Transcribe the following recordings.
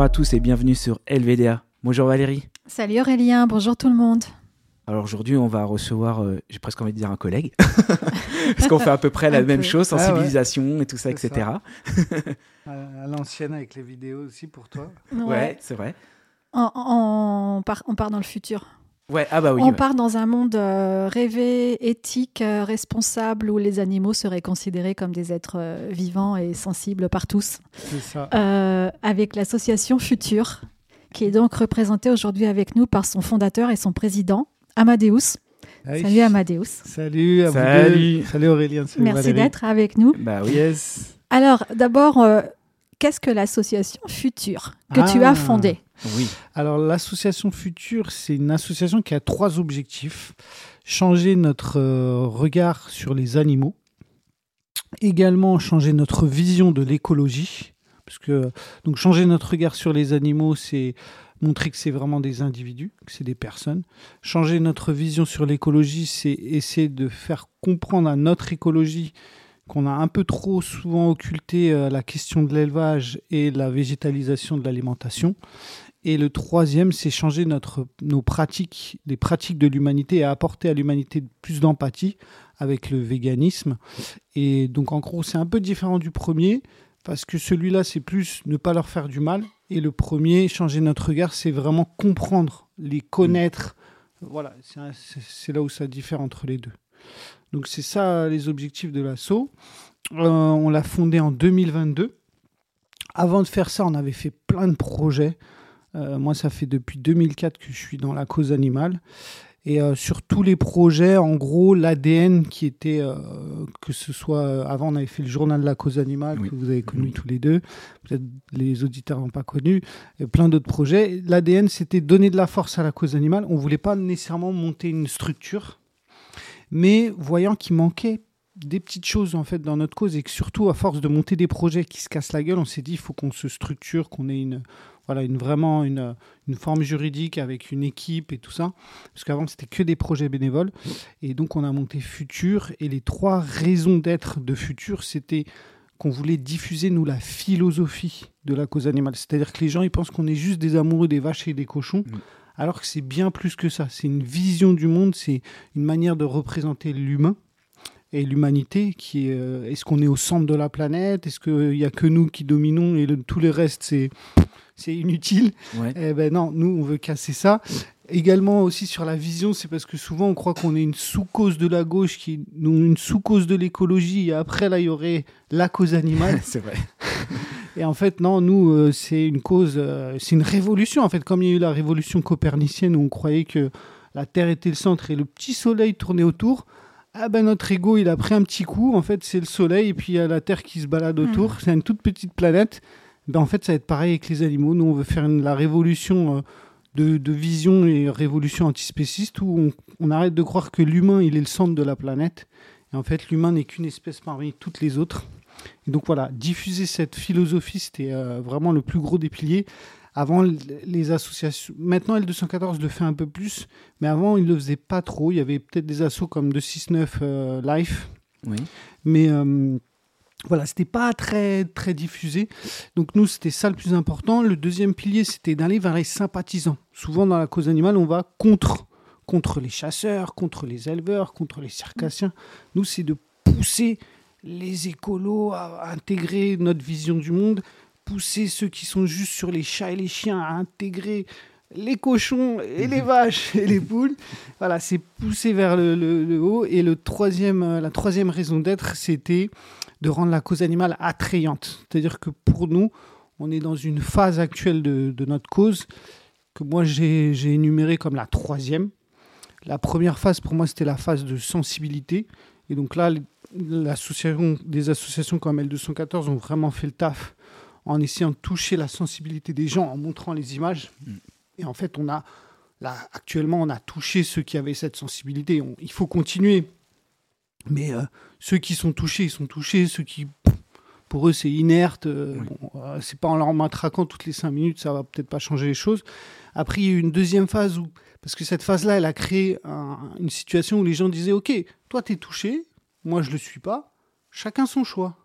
Bonjour à tous et bienvenue sur LVDA. Bonjour Valérie. Salut Aurélien, bonjour tout le monde. Alors aujourd'hui, on va recevoir, euh, j'ai presque envie de dire un collègue, parce qu'on fait à peu près la même peu. chose, Ah ouais. sensibilisation et tout ça, etc. À à l'ancienne avec les vidéos aussi pour toi. Ouais, c'est vrai. On, on- on part, on part dans le futur. Ouais, ah bah oui. on ouais. part dans un monde euh, rêvé, éthique, euh, responsable, où les animaux seraient considérés comme des êtres euh, vivants et sensibles par tous. C'est ça. Euh, avec l'association Futur, qui est donc représentée aujourd'hui avec nous par son fondateur et son président, Amadeus. Aïe. Salut Amadeus. Salut à vous Salut. deux. Salut Aurélien. Salut Merci Valérie. d'être avec nous. Bah oui. Yes. Alors, d'abord, euh, qu'est-ce que l'association Futur que tu Ah. as fondée? Oui. Alors l'association Future, c'est une association qui a trois objectifs. Changer notre euh, regard sur les animaux. Également changer notre vision de l'écologie. Parce que, donc changer notre regard sur les animaux, c'est montrer que c'est vraiment des individus, que c'est des personnes. Changer notre vision sur l'écologie, c'est essayer de faire comprendre à notre écologie qu'on a un peu trop souvent occulté euh, la question de l'élevage et la végétalisation de l'alimentation. Et le troisième, c'est changer notre, nos pratiques, les pratiques de l'humanité et apporter à l'humanité plus d'empathie avec le véganisme. Et donc, en gros, c'est un peu différent du premier parce que celui-là, c'est plus ne pas leur faire du mal. Et le premier, changer notre regard, c'est vraiment comprendre, les connaître. Voilà, c'est là où ça diffère entre les deux. Donc, c'est ça les objectifs de l'assaut. Euh, on l'a fondé en 2022. Avant de faire ça, on avait fait plein de projets. Euh, moi, ça fait depuis 2004 que je suis dans la cause animale. Et euh, sur tous les projets, en gros, l'ADN qui était, euh, que ce soit, euh, avant on avait fait le journal de la cause animale, Oui. que vous avez connu Oui. tous les deux, peut-être les auditeurs n'ont pas connu, et plein d'autres projets. L'ADN, c'était donner de la force à la cause animale. On ne voulait pas nécessairement monter une structure, mais voyant qu'il manquait des petites choses en fait dans notre cause et que surtout à force de monter des projets qui se cassent la gueule, on s'est dit il faut qu'on se structure, qu'on ait une voilà une vraiment une, une forme juridique avec une équipe et tout ça. Parce qu'avant c'était que des projets bénévoles. Et donc on a monté Futur. Et les trois raisons d'être de Futur c'était qu'on voulait diffuser nous la philosophie de la cause animale, c'est-à-dire que les gens ils pensent qu'on est juste des amoureux des vaches et des cochons Mm. alors que c'est bien plus que ça, c'est une vision du monde, c'est une manière de représenter l'humain et l'humanité qui est euh, est-ce qu'on est au centre de la planète? Est-ce qu'il n'y a que nous qui dominons et le, tout le reste c'est c'est inutile? Ouais. eh ben non nous on veut casser ça également aussi sur la vision c'est parce que souvent on croit qu'on est une sous-cause de la gauche qui une sous-cause de l'écologie et après là il y aurait la cause animale c'est vrai. et en fait, non, nous, euh, c'est une cause, euh, c'est une révolution. En fait, comme il y a eu la révolution copernicienne où on croyait que la Terre était le centre et le petit soleil tournait autour, ah ben notre ego, il a pris un petit coup. En fait, c'est le soleil et puis il y a la Terre qui se balade autour. C'est une toute petite planète. Ben, en fait, ça va être pareil avec les animaux. Nous, on veut faire une- la révolution euh, de, de vision et révolution antispéciste où on, on arrête de croire que l'humain, il est le centre de la planète. Et en fait, l'humain n'est qu'une espèce parmi toutes les autres. Et donc voilà, diffuser cette philosophie, c'était euh, vraiment le plus gros des piliers. Avant, les associations. Maintenant, L214 le fait un peu plus, mais avant, il ne le faisait pas trop. Il y avait peut-être des assos comme 269 euh, Life, Oui. mais euh, voilà, c'était pas très, très diffusé. Donc, nous, c'était ça le plus important. Le deuxième pilier, c'était d'aller vers les sympathisants. Souvent, dans la cause animale, on va contre, contre les chasseurs, contre les éleveurs, contre les circassiens. Nous, c'est de pousser les écolos à intégrer notre vision du monde, pousser ceux qui sont juste sur les chats et les chiens à intégrer les cochons et les vaches et les poules. Voilà, c'est pousser vers le, haut. Et le troisième, euh, la troisième raison d'être, c'était de rendre la cause animale attrayante. C'est-à-dire que pour nous, on est dans une phase actuelle de, notre cause que moi j'ai j'ai énumérée comme la troisième. La première phase, pour moi, c'était la phase de sensibilité. Et donc là, l'association, des associations comme L214 ont vraiment fait le taf en essayant de toucher la sensibilité des gens, en montrant les images. Mm. Et en fait, on a, là, actuellement, on a touché ceux qui avaient cette sensibilité. On- il faut continuer. Mais euh, ceux qui sont touchés, ils sont touchés. Ceux qui, pour eux, c'est inerte. euh, Oui. bon, euh, c'est pas en leur matraquant toutes les cinq minutes, ça va peut-être pas changer les choses. Après, il y a eu une deuxième phase où, parce que cette phase-là, elle a créé un- une situation où les gens disaient, OK, toi, tu es touché, moi, je le suis pas. Chacun son choix.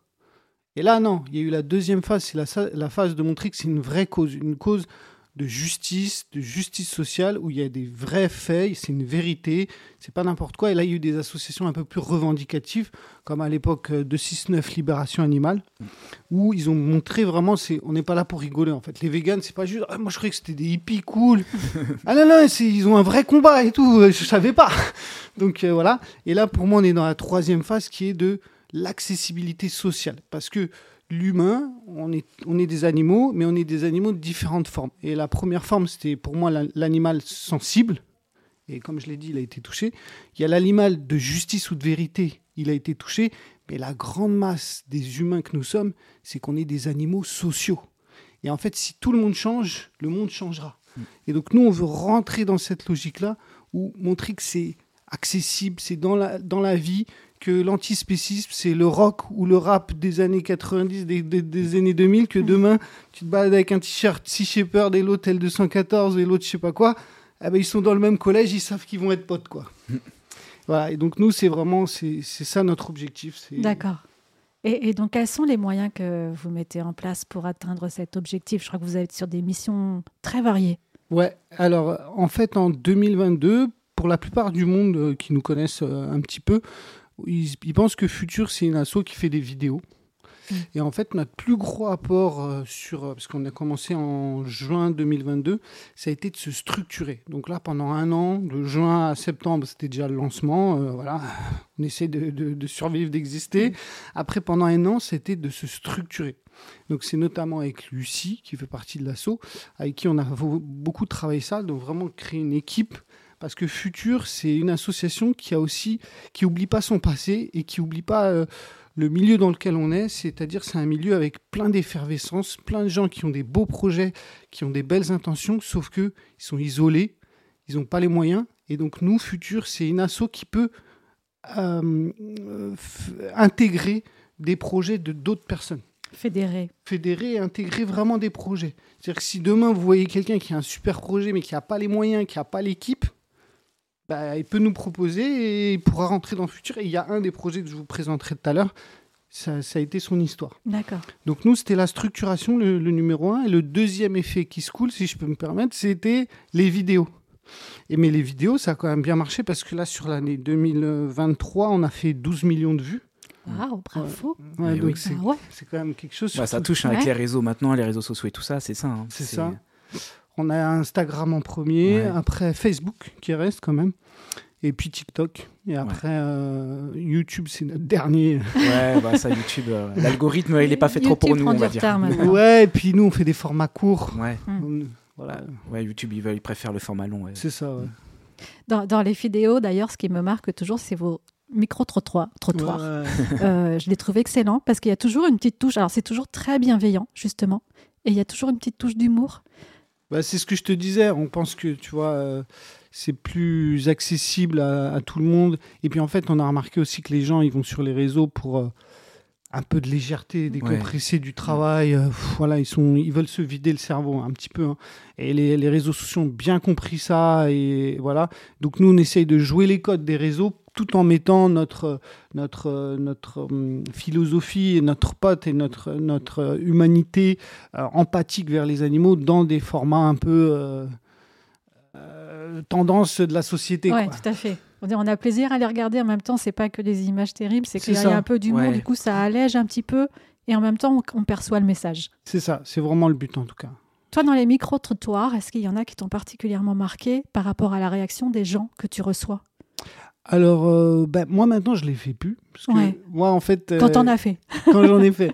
Et là, non, il y a eu la deuxième phase, c'est la, la phase de montrer que c'est une vraie cause, une cause de justice, de justice sociale, où il y a des vrais faits, c'est une vérité, c'est pas n'importe quoi. Et là, il y a eu des associations un peu plus revendicatives, comme à l'époque euh, de 6-9 Libération Animale, où ils ont montré vraiment, c'est, on n'est pas là pour rigoler en fait. Les véganes, c'est pas juste, ah, moi je croyais que c'était des hippies cool. ah non, non, ils ont un vrai combat et tout, je savais pas. Donc euh, voilà. Et là, pour moi, on est dans la troisième phase qui est de l'accessibilité sociale. Parce que l'humain, on est, on est des animaux, mais on est des animaux de différentes formes. Et la première forme, c'était pour moi l'animal sensible. Et comme je l'ai dit, il a été touché. Il y a l'animal de justice ou de vérité, il a été touché. Mais la grande masse des humains que nous sommes, c'est qu'on est des animaux sociaux. Et en fait, si tout le monde change, le monde changera. Mm. Et donc nous, on veut rentrer dans cette logique-là, où montrer que c'est accessible, c'est dans la, dans la vie, que l'antispécisme, c'est le rock ou le rap des années 90, des, des, années 2000, que demain, tu te balades avec un t-shirt Sea Shepherd et l'autre L214 et l'autre je sais pas quoi, eh ben, ils sont dans le même collège, ils savent qu'ils vont être potes, quoi. voilà, et donc nous, c'est vraiment, c'est ça notre objectif. D'accord. Et, et, donc, quels sont les moyens que vous mettez en place pour atteindre cet objectif? Je crois que vous êtes sur des missions très variées. Ouais, alors en fait, en 2022, pour la plupart du monde euh, qui nous connaissent euh, un petit peu, ils, pensent que Futur, c'est une asso qui fait des vidéos. Mm. Et en fait, notre plus gros apport euh, sur, parce qu'on a commencé en juin 2022, ça a été de se structurer. Donc là, pendant un an, de juin à septembre, c'était déjà le lancement. voilà, on essaie de, de survivre, d'exister. Mm. Après, pendant un an, c'était de se structurer. Donc c'est notamment avec Lucie, qui fait partie de l'asso, avec qui on a beaucoup travaillé ça, donc vraiment créer une équipe parce que Futur, c'est une association qui a aussi, qui oublie pas son passé et qui oublie pas euh, le milieu dans lequel on est. C'est-à-dire, c'est un milieu avec plein d'effervescence, plein de gens qui ont des beaux projets, qui ont des belles intentions, sauf que ils sont isolés, ils n'ont pas les moyens. Et donc, nous, Futur, c'est une asso qui peut euh, intégrer des projets de d'autres personnes. Fédérer. Fédérer et intégrer vraiment des projets. C'est-à-dire que si demain vous voyez quelqu'un qui a un super projet mais qui n'a pas les moyens, qui n'a pas l'équipe, bah, il peut nous proposer et il pourra rentrer dans le futur. Et il y a un des projets que je vous présenterai tout à l'heure, ça, a été son histoire. D'accord. Donc nous, c'était la structuration, le, numéro un. Et le deuxième effet qui se coule, si je peux me permettre, c'était les vidéos. Et mais les vidéos, ça a quand même bien marché parce que là, sur l'année 2023, on a fait 12 millions de vues. Waouh, bravo. Ouais, donc ah c'est quand même quelque chose. ça touche avec les réseaux maintenant, les réseaux sociaux et tout ça, c'est ça. Hein. c'est ça. On a Instagram en premier, après Facebook qui reste quand même, et puis TikTok. Et après euh, YouTube, c'est notre dernier. Ouais, bah ça, YouTube, euh, l'algorithme, il n'est pas fait trop pour nous, on va dire. Ouais, et puis nous, on fait des formats courts. Ouais. Hmm. voilà. Ouais, YouTube, il, il préfère le format long. C'est ça, ouais. Dans, dans, les vidéos, d'ailleurs, ce qui me marque toujours, c'est vos micro-trottoirs. Trottoirs. Euh, je l'ai trouvé excellent parce qu'il y a toujours une petite touche. Alors, c'est toujours très bienveillant, justement. Et il y a toujours une petite touche d'humour. Bah, c'est ce que je te disais. On pense que, tu vois, euh, c'est plus accessible à, tout le monde. Et puis, en fait, on a remarqué aussi que les gens, ils vont sur les réseaux pour euh, un peu de légèreté, décompresser du travail. Euh, voilà, ils, sont, ils veulent se vider le cerveau un petit peu. Hein. Et les, les, réseaux sociaux ont bien compris ça. Et voilà. Donc, nous, on essaye de jouer les codes des réseaux tout en mettant notre, notre, notre hum, philosophie et notre pote et notre, notre humanité euh, empathique vers les animaux dans des formats un peu euh, euh, tendance de la société. Oui, tout à fait. On a plaisir à les regarder. En même temps, c'est pas que des images terribles, c'est qu'il y a un peu d'humour. Du coup, ça allège un petit peu et en même temps, on, perçoit le message. C'est ça. C'est vraiment le but en tout cas. Toi, dans les micro-trottoirs, est-ce qu'il y en a qui t'ont particulièrement marqué par rapport à la réaction des gens que tu reçois? Alors, euh, ben, moi maintenant, je les fais plus. Parce que moi, en fait. quand t'en as fait. quand j'en ai fait.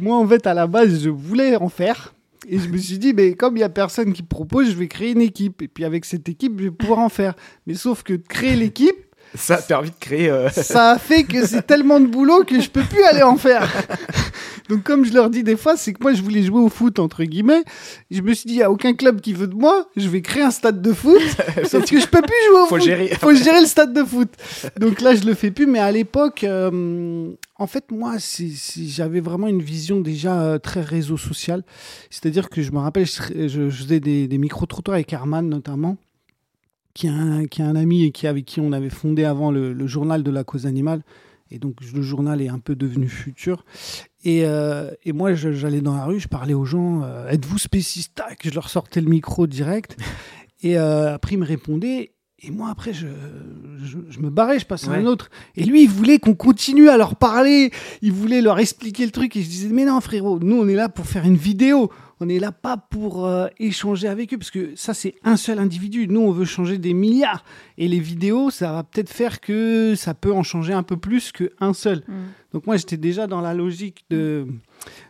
Moi, en fait, à la base, je voulais en faire. Et je me suis dit, mais comme il n'y a personne qui propose, je vais créer une équipe. Et puis avec cette équipe, je vais pouvoir en faire. Mais sauf que créer l'équipe. Ça a permis de créer. Euh, ça a fait que c'est tellement de boulot que je peux plus aller en faire. Donc, comme je leur dis des fois, c'est que moi, je voulais jouer au foot, entre guillemets. Je me suis dit, il n'y a aucun club qui veut de moi. Je vais créer un stade de foot. sauf que je peux plus jouer au Faut foot. Gérer. Faut gérer le stade de foot. Donc là, je le fais plus. Mais à l'époque, euh, en fait, moi, j'avais vraiment une vision déjà euh, très réseau social. C'est-à-dire que je me rappelle, je, faisais des, micro-trottoirs avec Herman, notamment qui est un, ami et qui, avec qui on avait fondé avant le, journal de la cause animale. Et donc le journal est un peu devenu futur. Et, euh, et moi, j'allais dans la rue, je parlais aux gens, euh, êtes-vous spéciste? Tac, Je leur sortais le micro direct. Et euh, après, ils me répondaient. Et moi, après, je, je, je me barrais, je passais à un autre. Et lui, il voulait qu'on continue à leur parler. Il voulait leur expliquer le truc. Et je disais, mais non, frérot, nous, on est là pour faire une vidéo. On n'est là pas pour euh, échanger avec eux. Parce que ça, c'est un seul individu. Nous, on veut changer des milliards. Et les vidéos, ça va peut-être faire que ça peut en changer un peu plus qu'un seul. Mm. Donc moi, j'étais déjà dans la logique de...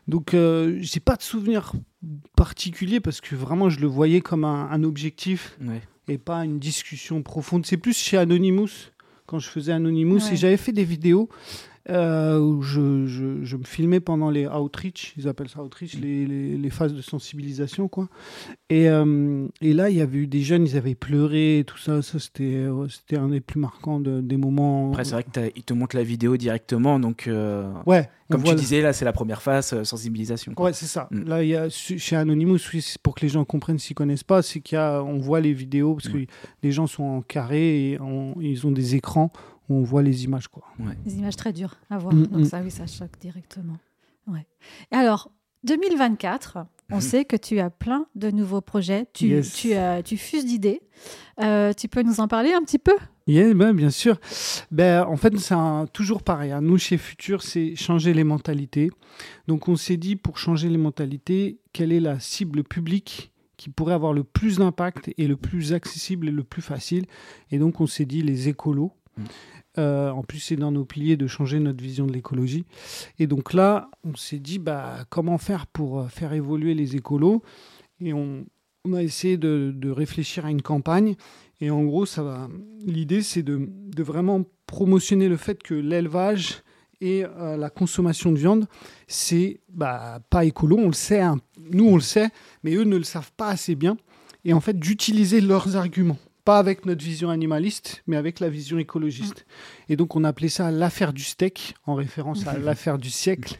Donc, euh, j'ai pas de souvenir particulier parce que vraiment, je le voyais comme un, un objectif Ouais. Et pas une discussion profonde. C'est plus chez Anonymous, quand je faisais Anonymous, Ouais. et j'avais fait des vidéos euh, où je, je- je me filmais pendant les outreach, ils appellent ça outreach, les, les- les phases de sensibilisation, quoi. Et, euh, et là, il y avait eu des jeunes, ils avaient pleuré, et tout ça, ça c'était ouais, c'était un des plus marquants de- des moments. Après, c'est vrai qu'ils te montrent la vidéo directement, donc euh, Ouais, comme tu disais, là, c'est la première phase, euh, sensibilisation. quoi. Ouais, c'est ça. Mm. Là, il y a chez Anonymous, pour que les gens comprennent s'ils connaissent pas, c'est qu'il y a, on voit les vidéos parce que Ouais. les gens sont en carré et ils ont des écrans où on voit les images, quoi. Des images très dures à voir. Mm, Donc mm. ça, oui, ça choque directement. Ouais. Et alors, 2024, on Mhm. sait que tu as plein de nouveaux projets. Tu, Yes. tu, as- tu fuses d'idées. Euh, tu peux nous en parler un petit peu? Yeah, ben, bien sûr. Ben, en fait, c'est toujours pareil. hein. Nous, chez Futur, c'est changer les mentalités. Donc, on s'est dit, pour changer les mentalités, quelle est la cible publique qui pourrait avoir le plus d'impact et le plus accessible et le plus facile? Et donc, on s'est dit les écolos. Mm. Euh, en plus, c'est dans nos piliers de changer notre vision de l'écologie. Et donc là, on s'est dit, bah, comment faire pour euh, faire évoluer les écolos? Et on, on a essayé de, de réfléchir à une campagne. Et en gros, ça va. L'idée, c'est de, vraiment promotionner le fait que l'élevage et euh, la consommation de viande, c'est bah, pas écolo. On le sait, hein. nous on le sait, mais eux ne le savent pas assez bien. Et en fait, d'utiliser leurs arguments, pas avec notre vision animaliste, mais avec la vision écologiste. Et donc, on a appelé ça l'affaire du steak, en référence à l'affaire du siècle.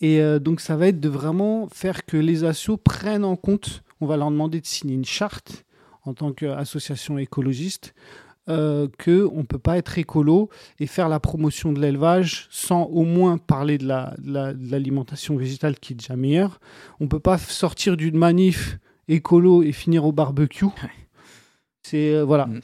Et euh, donc, ça va être de vraiment faire que les assos prennent en compte. On va leur demander de signer une charte en tant qu'association écologiste, euh, qu'on ne peut pas être écolo et faire la promotion de l'élevage sans au moins parler de la- de la- de l'alimentation végétale qui est déjà meilleure. On ne peut pas sortir d'une manif écolo et finir au barbecue. C'est euh, voilà. Mm.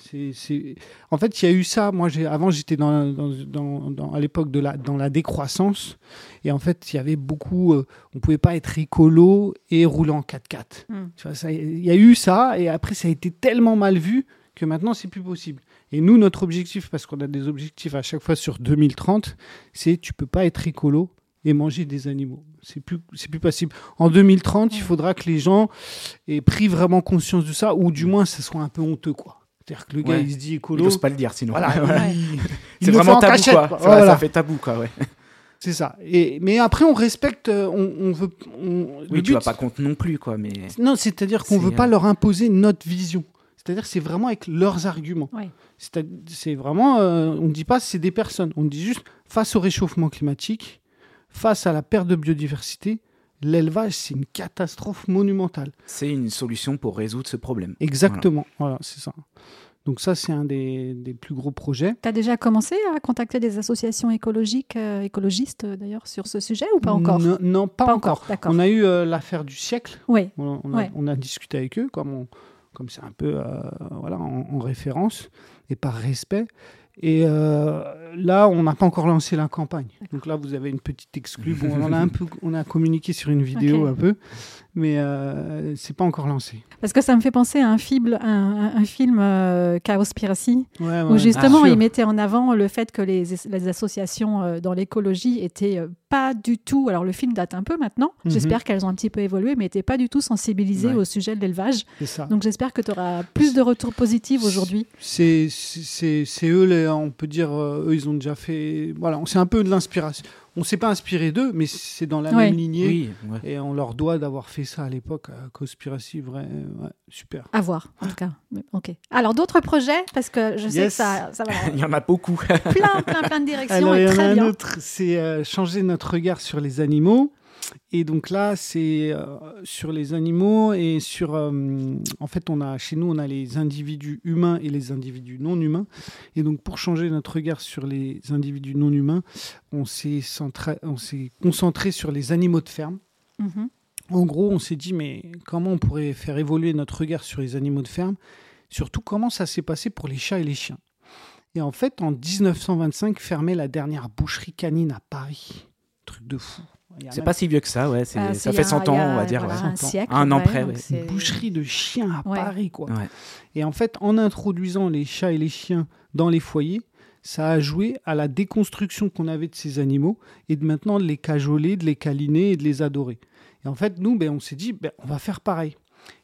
En fait, il y a eu ça. Moi, j'ai avant j'étais dans, dans, dans- dans- à l'époque de la dans la décroissance et en fait, il y avait beaucoup. euh, on pouvait pas être écolo et rouler en 4x4. Mm. Tu vois, ça- Il y a eu ça et après, ça a été tellement mal vu que maintenant, c'est plus possible. Et nous, notre objectif, parce qu'on a des objectifs à chaque fois sur 2030, c'est tu peux pas être écolo et manger des animaux. C'est plus, c'est plus possible. En 2030, il faudra que les gens aient pris vraiment conscience de ça, ou du moins, ça soit un peu honteux, quoi. C'est-à-dire que le gars, Ouais. il se dit écolo. n'osent pas le dire sinon. Voilà, Voilà. Ouais. il- il C'est vraiment en tabou, cachette, quoi. quoi. Ça, va, Voilà. ça fait tabou, quoi. Ouais. C'est ça. Et, mais après, on respecte, euh, on, on veut. on- Oui, tu but- vas pas contre non plus, quoi. Mais Non, c'est-à-dire qu'on veut pas euh, leur imposer notre vision. C'est-à-dire que c'est vraiment avec leurs arguments. Ouais. C'est c'est vraiment, euh, on ne dit pas c'est des personnes, on dit juste face au réchauffement climatique, face à la perte de biodiversité, l'élevage c'est une catastrophe monumentale. c'est une solution pour résoudre ce problème. Exactement, voilà, c'est ça. Donc ça c'est un des, des plus gros projets. Tu as déjà commencé à contacter des associations écologiques, euh, écologistes euh, d'ailleurs, sur ce sujet ou pas encore? Non, non, pas, encore. On a eu euh, l'affaire du siècle. Oui. On, on a, Ouais. on a discuté avec eux, comme on- comme c'est un peu euh, voilà, en, en référence et par respect. Et euh, là, on n'a pas encore lancé la campagne. Donc là, vous avez une petite exclue. Bon, on en a un peu, on a communiqué sur une vidéo un peu, mais euh, c'est pas encore lancé. Parce que ça me fait penser à un film, un, film euh, Cowspiracy, Ouais, où justement sûr. il mettait en avant le fait que les, les associations euh, dans l'écologie étaient euh, pas du tout. Alors le film date un peu maintenant. Mhm. J'espère qu'elles ont un petit peu évolué, mais n'étaient pas du tout sensibilisées Ouais. au sujet de l'élevage. Donc j'espère que tu auras plus de retours positifs aujourd'hui. C'est c'est- c'est eux, les, on peut dire, euh, eux, ils ont déjà fait. Voilà, c'est un peu de l'inspiration. On s'est pas inspiré d'eux, mais c'est dans la Ouais. même lignée. Oui, ouais. Et on leur doit d'avoir fait ça à l'époque, à Conspiracy, vrai, ouais, super. À voir, en tout cas. Ok. Alors d'autres projets, parce que je sais Yes. que ça, ça va Il y en a beaucoup. plein, plein, plein de directions Alors, il et y en a un bien. autre, c'est euh, changer notre regard sur les animaux. Et donc là, c'est euh, sur les animaux et sur. euh, en fait, on a chez nous, on a les individus humains et les individus non humains. Et donc, pour changer notre regard sur les individus non humains, on s'est centra- on s'est concentré sur les animaux de ferme. Mhm. En gros, on s'est dit, mais comment on pourrait faire évoluer notre regard sur les animaux de ferme? Surtout, comment ça s'est passé pour les chats et les chiens? Et en fait, en 1925, fermait la dernière boucherie canine à Paris. Truc de fou. C'est même pas si vieux que ça, ouais. Ah, ça fait il y a- 100 il y ans, a, on va dire. voilà, ouais. un siècle. Un an ouais, près, ouais. c'est- Une boucherie de chiens à Ouais. Paris, quoi. Ouais. Et en fait, en introduisant les chats et les chiens dans les foyers, ça a joué à la déconstruction qu'on avait de ces animaux et de maintenant de les cajoler, de les câliner et de les adorer. Et en fait, nous, ben, on s'est dit, ben, on va faire pareil.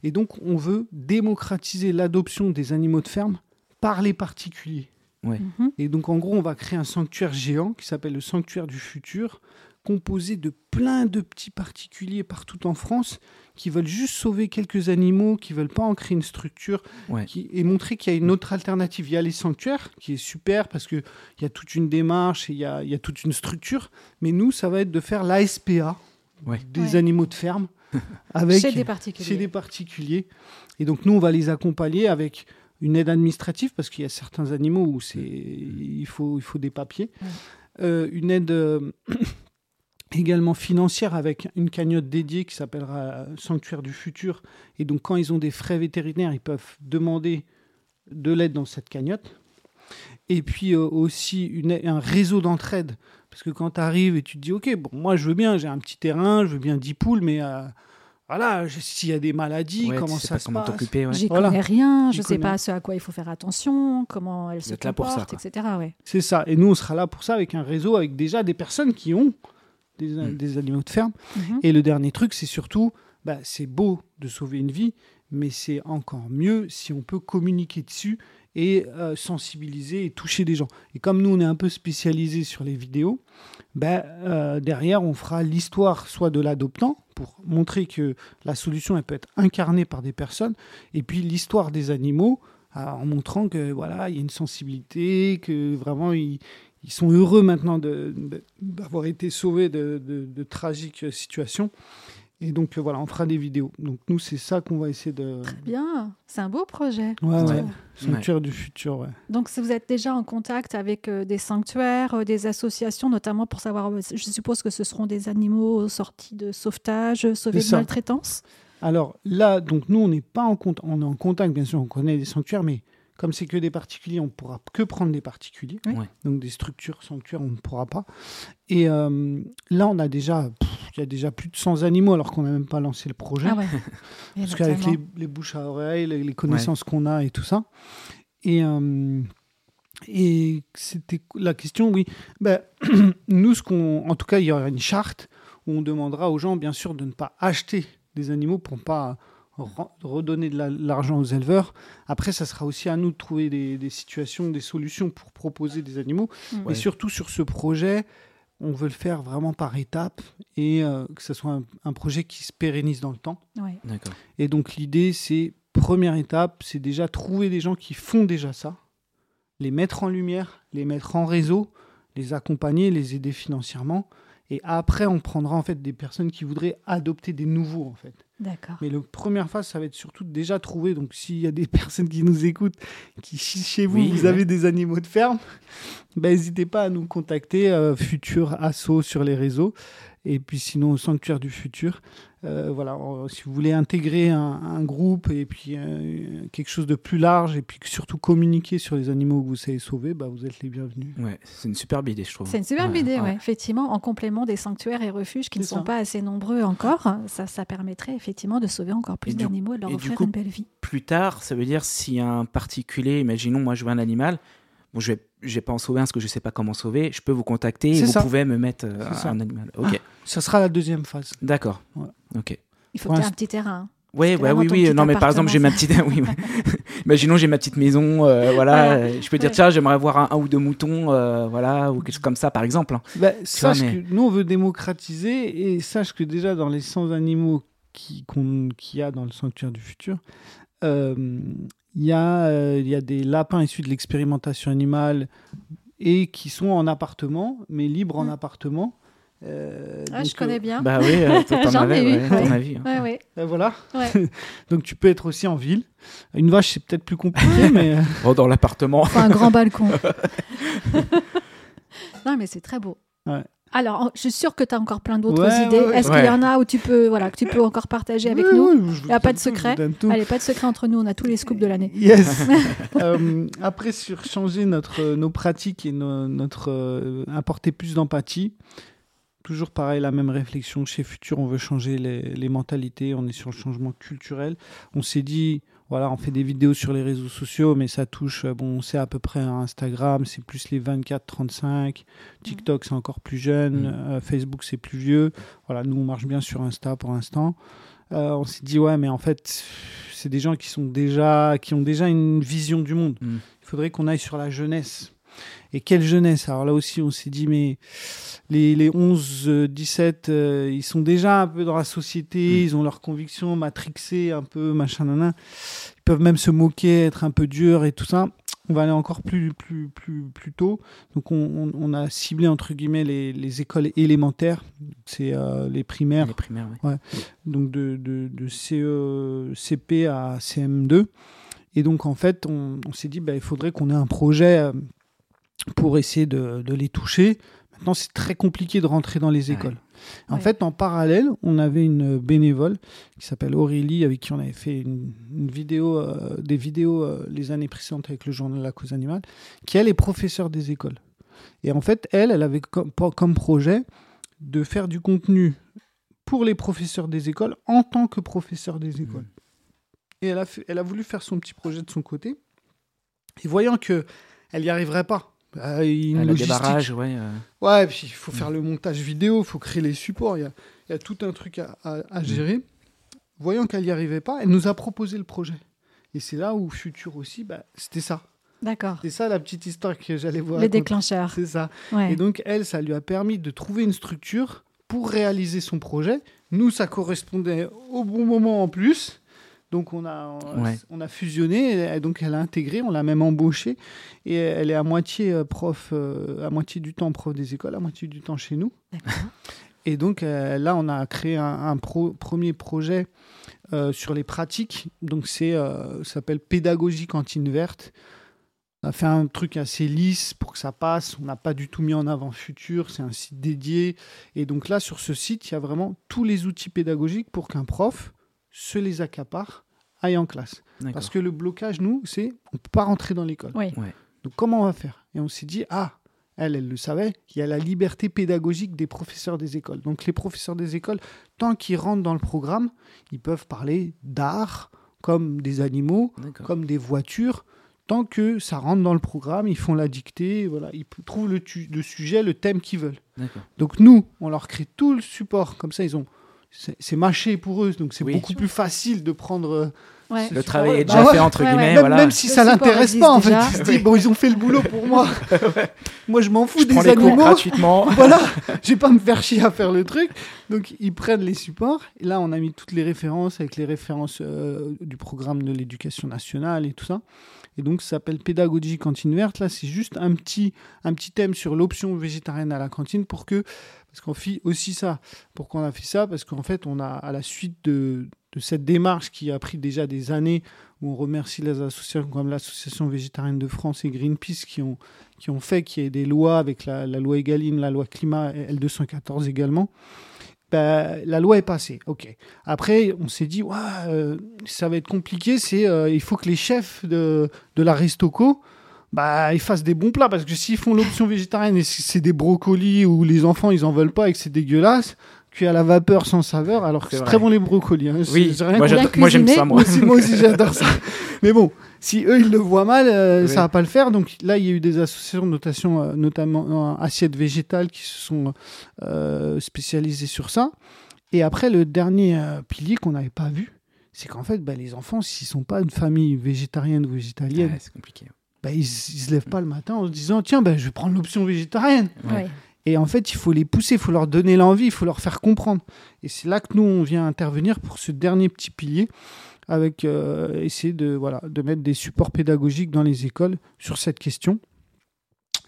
Et donc, on veut démocratiser l'adoption des animaux de ferme par les particuliers. Mhm. Et donc, en gros, on va créer un sanctuaire géant qui s'appelle le Sanctuaire du Futur, composé de plein de petits particuliers partout en France qui veulent juste sauver quelques animaux, qui veulent pas en créer une structure, Ouais. qui, et montrer qu'il y a une autre alternative. Il y a les sanctuaires, qui est super parce qu'il y a toute une démarche et il y a, il y a toute une structure. Mais nous, ça va être de faire l'ASPA Ouais. des Ouais. animaux de ferme avec Chez des particuliers. chez des particuliers. Et donc nous, on va les accompagner avec une aide administrative parce qu'il y a certains animaux où c'est il faut il faut des papiers, Ouais. Euh, une aide euh, également financière avec une cagnotte dédiée qui s'appellera Sanctuaire du futur. Et donc quand ils ont des frais vétérinaires, ils peuvent demander de l'aide dans cette cagnotte. Et puis euh, aussi une, un réseau d'entraide. Parce que quand tu arrives et tu te dis, OK, bon, moi je veux bien, j'ai un petit terrain, je veux bien 10 poules, mais euh, voilà, s'il y a des maladies, Ouais, comment tu sais ça pas se comment passe t'occuper, ouais. J'y Voilà. connais rien, je sais connais. pas ce à quoi il faut faire attention, comment elle se êtes là pour ça, etc. Ouais. C'est ça. Et nous, on sera là pour ça avec un réseau, avec déjà des personnes qui ont des, Mm. des animaux de ferme. Mhm. Et le dernier truc, c'est surtout, bah, c'est beau de sauver une vie, mais c'est encore mieux si on peut communiquer dessus et euh, sensibiliser et toucher des gens. Et comme nous, on est un peu spécialisé sur les vidéos, bah, euh, derrière, on fera l'histoire soit de l'adoptant pour montrer que la solution elle peut être incarnée par des personnes, et puis l'histoire des animaux euh, en montrant que voilà, il y a une sensibilité, que vraiment ils, ils sont heureux maintenant d'avoir été sauvés de, de- de tragiques situations. Et donc euh, voilà, on fera des vidéos. Donc nous, c'est ça qu'on va essayer de. Très bien, c'est un beau projet. Ouais, ouais. Sanctuaire du futur, ouais. Donc, si vous êtes déjà en contact avec euh, des sanctuaires, euh, des associations, notamment pour savoir, euh, je suppose que ce seront des animaux sortis de sauvetage, sauvés de maltraitance? Alors là, donc nous, on n'est pas en contact. On est en contact, bien sûr, on connaît des sanctuaires, mais comme c'est que des particuliers, on ne pourra que prendre des particuliers. Ouais. Donc des structures sanctuaires, on ne pourra pas. Et euh, là, on a déjà, il y a déjà plus de 100 animaux, alors qu'on n'a même pas lancé le projet. Ah ouais. Parce qu'avec les, les bouches à oreille, les, les connaissances qu'on a et tout ça. Et, euh, et c'était la question, oui. Ben, nous, ce qu'on, en tout cas, il y aura une charte où on demandera aux gens, bien sûr, de ne pas acheter des animaux pour ne pas redonner de la- l'argent aux éleveurs. Après, ça sera aussi à nous de trouver des, des situations, des solutions pour proposer des animaux. Mm. Et surtout sur ce projet, on veut le faire vraiment par étapes et euh, que ce soit un- un projet qui se pérennise dans le temps. Ouais. Et donc l'idée, c'est, première étape, c'est déjà trouver des gens qui font déjà ça, les mettre en lumière, les mettre en réseau, les accompagner, les aider financièrement. Et après, on prendra en fait des personnes qui voudraient adopter des nouveaux en fait. D'accord. Mais la première phase, ça va être surtout de déjà trouver. Donc, s'il y a des personnes qui nous écoutent, qui si chez vous, Oui, vous ouais. avez des animaux de ferme, ben, n'hésitez pas à nous contacter, euh, Futur Asso sur les réseaux. Et puis sinon, au Sanctuaire du Futur. Euh, voilà, si vous voulez intégrer un, un groupe et puis euh, quelque chose de plus large et puis surtout communiquer sur les animaux que vous savez sauver, bah, vous êtes les bienvenus. Ouais, c'est une superbe idée, je trouve. C'est une superbe Ouais, idée, ouais. ouais. effectivement, en complément des sanctuaires et refuges qui ne sont ça. pas assez nombreux encore, ça, ça permettrait effectivement de sauver encore plus d'animaux et de leur et du offrir coup- une belle vie. Plus tard, ça veut dire si un particulier, imaginons, moi je veux un animal, bon, je vais, je vais pas en sauver un parce que je sais pas comment sauver, je peux vous contacter et vous ça. pouvez me mettre euh, ça. un animal. Ok, Ça sera la deuxième phase. d'accord. Ouais. Ok. Il faut que tu aies un petit terrain. Ouais, que ouais, là, oui, oui. petit Non, mais par exemple, j'ai ma petite. oui. Imaginons, j'ai ma petite maison, euh, voilà. Voilà. Je peux dire, Ouais. tiens, j'aimerais avoir un, un ou deux moutons, euh, voilà, ou quelque chose comme ça, par exemple. hein. Bah, sache vois, mais- que nous, on veut démocratiser et sache que déjà dans les 100 animaux qu'il y a dans le sanctuaire du futur, euh, il y, a, euh, il y a des lapins issus de l'expérimentation animale et qui sont en appartement, mais libres en Mm. appartement. Euh, ah, je connais euh, bien. Bah oui, euh, t'en J'en avais, ai eu, ouais, vu, hein. Ouais, ouais, ben voilà. ouais. Donc tu peux être aussi en ville. Une vache, c'est peut-être plus compliqué, mais Oh, dans l'appartement. Enfin, un grand balcon. non, mais c'est très beau. Ouais. Alors, je suis sûre que tu as encore plein d'autres Ouais, idées. ouais, ouais. Est-ce qu'il y en a où tu peux, voilà, que tu peux encore partager avec nous vous Il y a pas de tout, secret. Allez, pas de secret entre nous, on a tous les scoops de l'année. Yes. Euh, après, sur changer notre, nos pratiques et no- notre euh, apporter plus d'empathie. Toujours pareil, la même réflexion. Chez Futur, on veut changer les, les mentalités. On est sur le changement culturel. On s'est dit, voilà, on fait des vidéos sur les réseaux sociaux, mais ça touche, euh, bon, c'est à peu près à Instagram, c'est plus les 24-35. TikTok, c'est encore plus jeune. Mm. euh, Facebook, c'est plus vieux. Voilà, nous, on marche bien sur Insta pour l'instant. Euh, on s'est dit, ouais, mais en fait, c'est des gens qui, sont déjà, qui ont déjà une vision du monde. Mm. Il faudrait qu'on aille sur la jeunesse. Et quelle jeunesse Alors là aussi, on s'est dit, mais les, les 11, euh, 17, euh, ils sont déjà un peu dans la société, Mm. ils ont leurs convictions matrixées, un peu machin, nana. Ils peuvent même se moquer, être un peu durs et tout ça. On va aller encore plus, plus, plus, plus tôt. Donc, on, on- on a ciblé, entre guillemets, les, les écoles élémentaires. C'est euh, les primaires Les primaires, ouais. donc de, de, de CE, CP à CM2. Et donc, en fait, on, on s'est dit, bah, il faudrait qu'on ait un projet euh, pour essayer de, de les toucher. Maintenant, c'est très compliqué de rentrer dans les Ouais. écoles. En Ouais. fait, en parallèle, on avait une bénévole qui s'appelle Aurélie, avec qui on avait fait une, une vidéo, euh, des vidéos euh, les années précédentes avec le journal La Cause Animale, qui elle est professeure des écoles. Et en fait, elle, elle avait comme, comme projet de faire du contenu pour les professeurs des écoles en tant que professeur des écoles. Et elle a, fait- elle a voulu faire son petit projet de son côté. Et voyant que elle n'y arriverait pas, euh, une Ah, le logistique, débarrage, ouais. euh, Ouais, puis il faut faire le montage vidéo, il faut créer les supports, il y a, il y a tout un truc à, à- à gérer. Voyant qu'elle n'y arrivait pas, elle nous a proposé le projet. Et c'est là où Futur aussi, bah, c'était ça. D'accord. C'est ça la petite histoire que j'allais voir. Les déclencheurs. C'est ça. Ouais. Et donc, elle, ça lui a permis de trouver une structure pour réaliser son projet. Nous, ça correspondait au bon moment en plus. Donc, on a, Ouais. on a fusionné. Et donc, elle a intégré, on l'a même embauchée. Et elle est à moitié euh, prof, euh, à moitié du temps prof des écoles, à moitié du temps chez nous. Et donc euh, là, on a créé un, un pro- premier projet euh, sur les pratiques. Donc c'est, euh, ça s'appelle Pédagogie cantine verte. On a fait un truc assez lisse pour que ça passe. On n'a pas du tout mis en avant Futur. C'est un site dédié. Et donc là, sur ce site, il y a vraiment tous les outils pédagogiques pour qu'un prof se les accapare, aille en classe. Parce que le blocage, nous, c'est on peut pas rentrer dans l'école. Oui. Donc comment on va faire? Et on s'est dit, ah, elle, elle le savait, qu'il y a la liberté pédagogique des professeurs des écoles. Donc les professeurs des écoles, tant qu'ils rentrent dans le programme, ils peuvent parler d'art, comme des animaux, comme des voitures. Tant que ça rentre dans le programme, ils font la dictée, voilà, ils trouvent le, sujet, le thème qu'ils veulent. Donc nous, on leur crée tout le support, comme ça ils ont, c'est mâché pour eux, donc c'est Oui. beaucoup plus facile de prendre. Ouais. Le travail est Bah déjà ouais. fait, entre Ouais, ouais. guillemets. même, voilà. même si Le ça l'intéresse pas, en fait, il se dit bon, ils ont fait le boulot pour moi. moi, je m'en fous Je des prends les cours animaux. gratuitement. voilà, je vais pas me faire chier à faire le truc. Donc, ils prennent les supports. Et là, on a mis toutes les références avec les références euh, du programme de l'éducation nationale et tout ça. Et donc, ça s'appelle Pédagogie cantine verte. Là, c'est juste un petit, un petit thème sur l'option végétarienne à la cantine pour que. Parce qu'on fait aussi ça. Pourquoi on a fait ça? Parce qu'en fait, on a, à la suite de, de cette démarche qui a pris déjà des années, où on remercie les associations comme l'Association végétarienne de France et Greenpeace qui ont, qui ont fait qu'il y ait des lois avec la, loi Egalim, la loi climat et L214 également. Ben, la loi est passée, ok. Après, on s'est dit, ouais, euh, ça va être compliqué, euh, il faut que les chefs de, de la Restoco, bah, ils fassent des bons plats, parce que s'ils font l'option végétarienne et c'est des brocolis ou les enfants, ils en veulent pas et que c'est dégueulasse, cuit à la vapeur sans saveur, alors que C'est très bon les brocolis. hein. Oui, rien moi, moi, j'aime ça, moi. aussi, moi aussi, j'adore ça. Mais bon, si eux, ils le voient mal, euh, Oui. ça va pas le faire. Donc là, il y a eu des associations, notation, euh, notamment euh, Assiette Végétale, qui se sont euh, spécialisées sur ça. Et après, le dernier euh, pilier qu'on n'avait pas vu, c'est qu'en fait, bah, les enfants, s'ils sont pas une famille végétarienne ou végétalienne, Ouais, c'est compliqué. bah, ils, ils se lèvent pas le matin en se disant, tiens, bah, je vais prendre l'option végétarienne. Ouais. Et en fait, il faut les pousser, il faut leur donner l'envie, il faut leur faire comprendre. Et c'est là que nous, on vient intervenir pour ce dernier petit pilier, avec euh, essayer de, voilà, de mettre des supports pédagogiques dans les écoles sur cette question.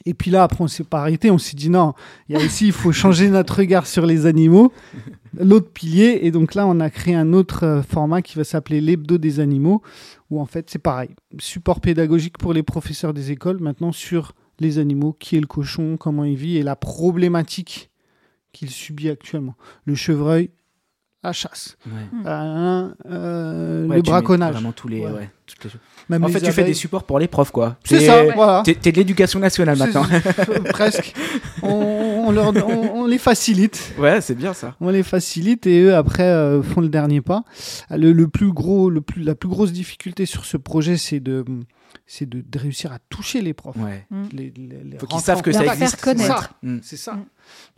Et puis là, après, on s'est pas arrêté. On s'est dit non, il il faut changer notre regard sur les animaux. L'autre pilier. Et donc là, on a créé un autre euh, format qui va s'appeler l'hebdo des animaux, où en fait, c'est pareil. Support pédagogique pour les professeurs des écoles, maintenant sur les animaux, qui est le cochon, comment il vit et la problématique qu'il subit actuellement. Le chevreuil, la chasse, Ouais. euh, euh, Ouais, le braconnage. Vraiment tous les, Ouais. ouais, toutes les. Même En les fait, tu fais des supports pour les profs, quoi. C'est ça, voilà. T'es de l'éducation nationale maintenant. c'est- presque. On, on leur- on- on les facilite. ouais, c'est bien ça. On les facilite et eux après euh, font le dernier pas. Le, le plus gros, le plus, la plus grosse difficulté sur ce projet, c'est de, c'est de, de réussir à toucher les profs. Ouais. Les, les- les Faut qu'ils savent que ça existe. Ça. Mm. C'est ça. Mm.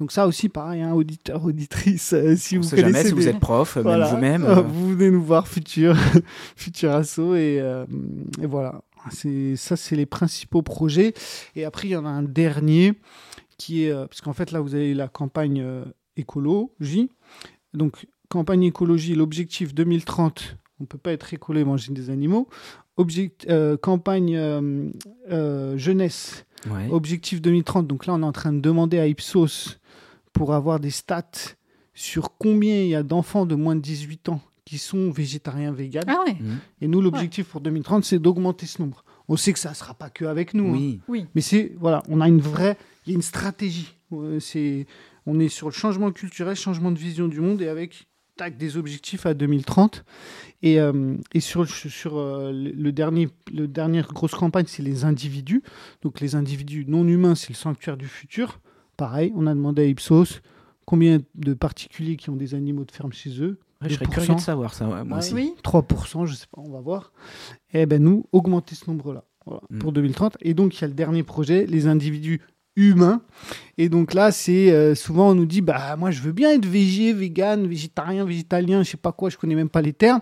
Donc ça aussi, pareil, hein, auditeur, auditrice, euh, si On vous sait jamais connaissez si vous êtes prof, Voilà. même vous-même. Euh, euh, Vous venez nous voir, futur, futur asso, et, euh, et voilà. C'est ça, c'est les principaux projets. Et après, il y en a un dernier qui est euh, parce qu'en fait là, vous avez la campagne euh, écologie. Donc campagne écologie, l'objectif 2030. On peut pas être écolo et manger des animaux. Object, euh, campagne euh, euh, jeunesse. ouais. Objectif 2030, donc là on est en train de demander à Ipsos pour avoir des stats sur combien il y a d'enfants de moins de 18 ans qui sont végétariens, véganes. Ah ouais. Mm. Et nous, l'objectif pour 2030, c'est d'augmenter ce nombre. On sait que ça ne sera pas que avec nous. hein. Oui. Mais c'est, voilà, on a une vraie, il y a une stratégie. Euh, C'est, on est sur le changement culturel, changement de vision du monde et avec tac, des objectifs à 2030. Et, euh, et sur, le- sur euh, le dernier, le dernière grosse campagne, c'est les individus. Donc les individus non humains, c'est le sanctuaire du futur. Pareil, on a demandé à Ipsos combien de particuliers qui ont des animaux de ferme chez eux. Ouais, je serais 2%. curieux de savoir ça, ouais, moi Ouais. aussi. Oui. 3%, je sais pas, on va voir. Et ben nous, augmenter ce nombre-là voilà, Mm. pour 2030. Et donc, il y a le dernier projet, les individus humains. Et donc là, c'est euh, souvent on nous dit, bah moi je veux bien être végé, vegan, végétarien, végétalien, je sais pas quoi, je connais même pas les termes.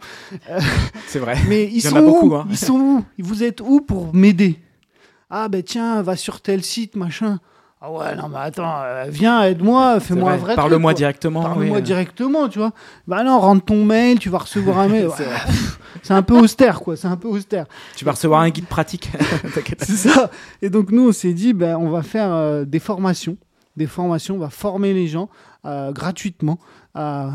C'est vrai. Mais ils y en sont a beaucoup, où hein. Ils sont où? Vous êtes où pour m'aider? Ah ben tiens, va sur tel site, machin. Ah ouais, non mais attends, euh, viens, aide-moi, fais-moi un vrai. Parle-moi directement. Parle-moi oui, directement, tu vois. Bah non, rentre ton mail, tu vas recevoir un mail. C'est un peu austère, quoi. C'est un peu austère. Tu vas recevoir un guide pratique. C'est ça. Et donc nous, on s'est dit, ben, on va faire euh, des formations. Des formations, on va former les gens euh, gratuitement à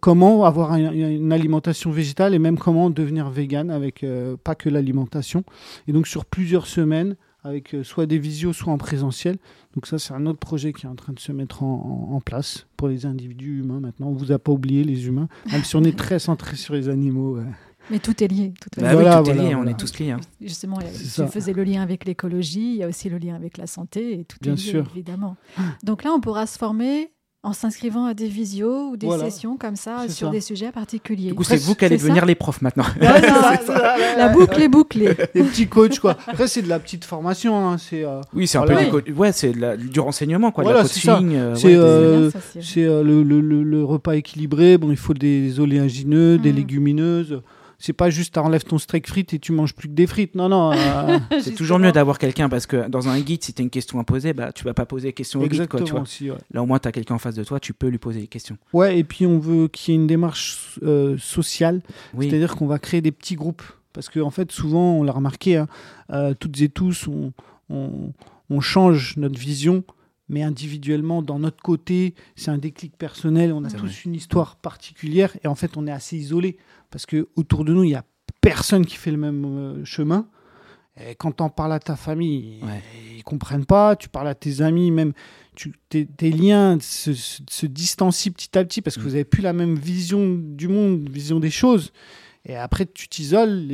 comment avoir un- une alimentation végétale et même comment devenir vegan avec euh, pas que l'alimentation. Et donc sur plusieurs semaines, avec euh, soit des visios, soit en présentiel. Donc ça, c'est un autre projet qui est en train de se mettre en, en- en place pour les individus humains maintenant. On vous a pas oublié les humains, même si on est très centré sur les animaux. ouais. Mais tout est lié. Tout est Bah lié. oui, Voilà, on est tous liés. hein. Justement, ça. faisais le lien avec l'écologie, il y a aussi le lien avec la santé, et tout Bien est lié, sûr. évidemment. Donc là, on pourra se former en s'inscrivant à des visios ou des Voilà. sessions comme ça sur ça. des sujets particuliers. Du coup, c'est vous qui allez ça. devenir les profs maintenant. Ouais. La boucle est bouclée. Des petits coachs, quoi. Après, c'est de la petite formation. hein. C'est euh, Oui, c'est un Voilà. peu du, co- ouais, c'est du renseignement, quoi, Voilà, de la c'est coaching. euh, euh, euh, le repas équilibré. Bon, il faut des oléagineux, des Mm. légumineuses. C'est pas juste t'enlèves ton steak frites et tu manges plus que des frites. Non, non. euh, C'est toujours mieux d'avoir quelqu'un parce que dans un guide, si tu as une question à poser, bah, tu vas pas poser des questions au guide. Quoi, exactement. tu vois. aussi, ouais. Là, au moins, tu as quelqu'un en face de toi, tu peux lui poser des questions. Ouais, et puis on veut qu'il y ait une démarche euh, sociale. Oui, C'est-à-dire qu'on va créer des petits groupes. Parce qu'en en fait, souvent, on l'a remarqué, hein, euh, toutes et tous, on, on- on change notre vision, mais individuellement, dans notre côté, c'est un déclic personnel. On a tous vrai. une histoire particulière et en fait, on est assez isolé parce que autour de nous, il n'y a personne qui fait le même euh, chemin. Et quand t'en parles à ta famille, Ouais. ils comprennent pas. Tu parles à tes amis, même tu, tes, tes liens se, se, se distancient petit à petit parce que Mm. vous avez plus la même vision du monde, vision des choses. Et après, tu t'isoles.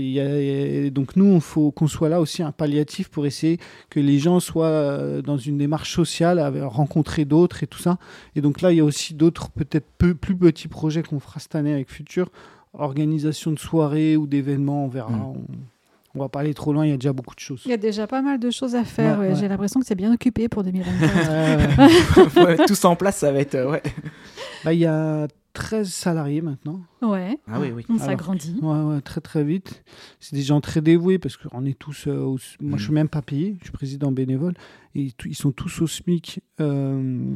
donc, nous, il faut qu'on soit là aussi un palliatif pour essayer que les gens soient euh, dans une démarche sociale, à rencontrer d'autres et tout ça. Et donc là, il y a aussi d'autres, peut-être peu, plus petits projets qu'on fera cette année avec Futur. Organisation de soirées ou d'événements, on verra. Mm. On, on va pas aller trop loin, il y a déjà beaucoup de choses. Il y a déjà pas mal de choses à faire. Ouais, ouais. ouais. J'ai l'impression que c'est bien occupé pour 2024. Euh, Faut mettre tout ça en place, ça va être. euh, ouais. bah, il y a 13 salariés maintenant. ouais, Ah oui, oui. on s'agrandit. Ouais, ouais, très très vite. C'est des gens très dévoués parce qu'on est tous. euh, au- Moi, je suis même pas payé. Je suis président bénévole. Et ils sont tous au SMIC euh,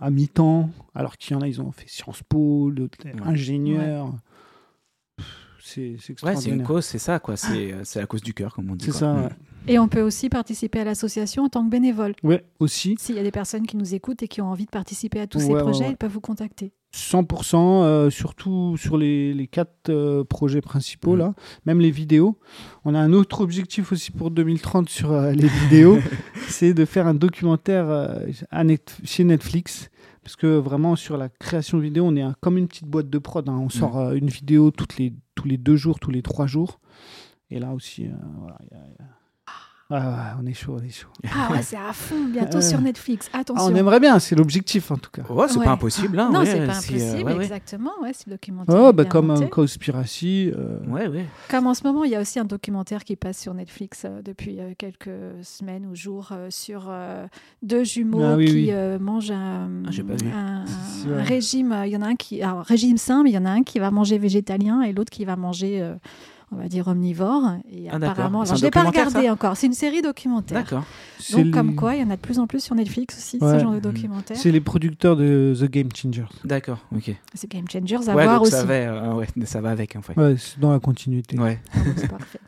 à mi-temps. Alors qu'il y en a, ils ont fait Sciences Po, d'autres ingénieurs. C'est c'est Ouais, c'est une cause, c'est ça, quoi. C'est euh, c'est la cause du cœur, comme on dit. C'est ça. Mm. ouais. Et on peut aussi participer à l'association en tant que bénévole. Ouais, aussi. S'il y a des personnes qui nous écoutent et qui ont envie de participer à tous ces projets, ouais. ils peuvent vous contacter. 100%, euh, surtout sur les, les quatre euh, projets principaux, là, même les vidéos. On a un autre objectif aussi pour 2030 sur euh, les vidéos, c'est de faire un documentaire à Net- chez Netflix. Parce que vraiment, sur la création de vidéos, on est un- comme une petite boîte de prod. hein. On sort une vidéo toutes les, tous les deux jours, tous les trois jours. Et là aussi, voilà, il y a- il y a- Ouais, ouais, on est chaud, on est chaud. Ah ouais, c'est à fond, bientôt Euh. sur Netflix. Ah, Attention. on aimerait bien, c'est l'objectif en tout cas. Ouais, c'est Ouais. pas impossible. Hein, non, ouais, c'est pas euh, impossible, ouais, exactement. Ouais, le documentaire. Oh, bah, comme un euh, Ouais, ouais. Comme en ce moment, il y a aussi un documentaire qui passe sur Netflix euh, depuis euh, quelques semaines ou jours euh, sur euh, deux jumeaux Ah oui, qui oui. euh, mangent un, Ah, j'ai pas vu. un- C'est un vrai. régime. euh, Il y en a un qui, alors, régime sain, mais il y en a un qui va manger végétalien et l'autre qui va manger, euh, on va dire omnivore. Et Ah, apparemment, alors, je l'ai pas regardé ça encore. C'est une série documentaire. D'accord. Donc, les- comme quoi, il y en a de plus en plus sur Netflix aussi, Ouais. ce genre de Mhm. documentaire. C'est les producteurs de The Game Changers. D'accord, ok. C'est Game Changers à Ouais, voir aussi. ça va, euh, ouais, ça va avec, en fait. Ouais, c'est dans la continuité. Ouais. C'est parfait.